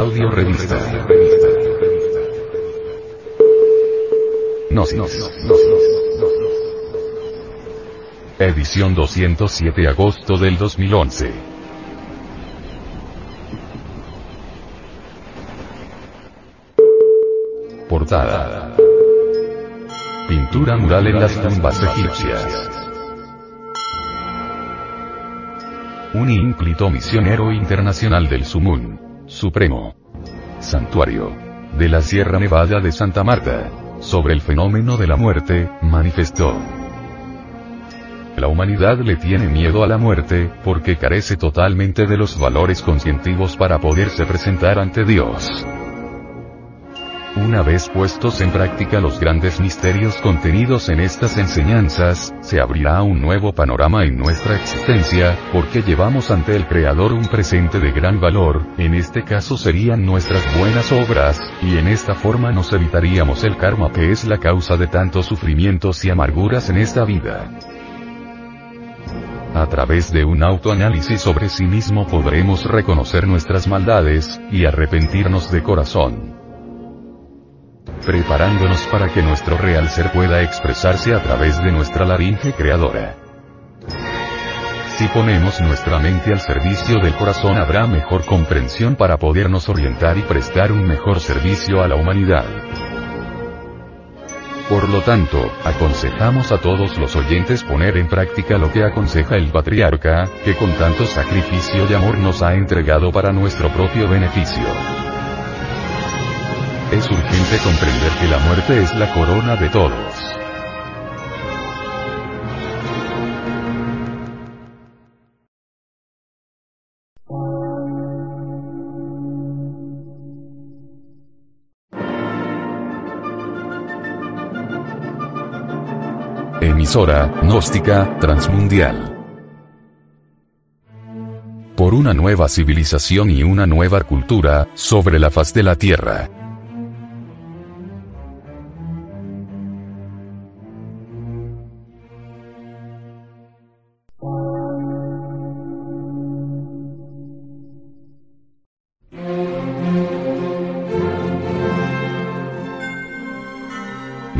Audio Revista. Gnosis. Edición 207 agosto del 2011. Portada. Pintura mural en las tumbas egipcias. Un ínclito misionero internacional del Sumun, Supremo Santuario de la Sierra Nevada de Santa Marta, sobre el fenómeno de la muerte, manifestó. La humanidad le tiene miedo a la muerte, porque carece totalmente de los valores conscientivos para poderse presentar ante Dios. Una vez puestos en práctica los grandes misterios contenidos en estas enseñanzas, se abrirá un nuevo panorama en nuestra existencia, porque llevamos ante el Creador un presente de gran valor, en este caso serían nuestras buenas obras, y en esta forma nos evitaríamos el karma que es la causa de tantos sufrimientos y amarguras en esta vida. A través de un autoanálisis sobre sí mismo podremos reconocer nuestras maldades, y arrepentirnos de corazón preparándonos para que nuestro real ser pueda expresarse a través de nuestra laringe creadora. Si ponemos nuestra mente al servicio del corazón habrá mejor comprensión para podernos orientar y prestar un mejor servicio a la humanidad. Por lo tanto, aconsejamos a todos los oyentes poner en práctica lo que aconseja el patriarca, que con tanto sacrificio y amor nos ha entregado para nuestro propio beneficio. Es urgente comprender que la muerte es la corona de todos. Emisora, gnóstica, transmundial. Por una nueva civilización y una nueva cultura, sobre la faz de la Tierra.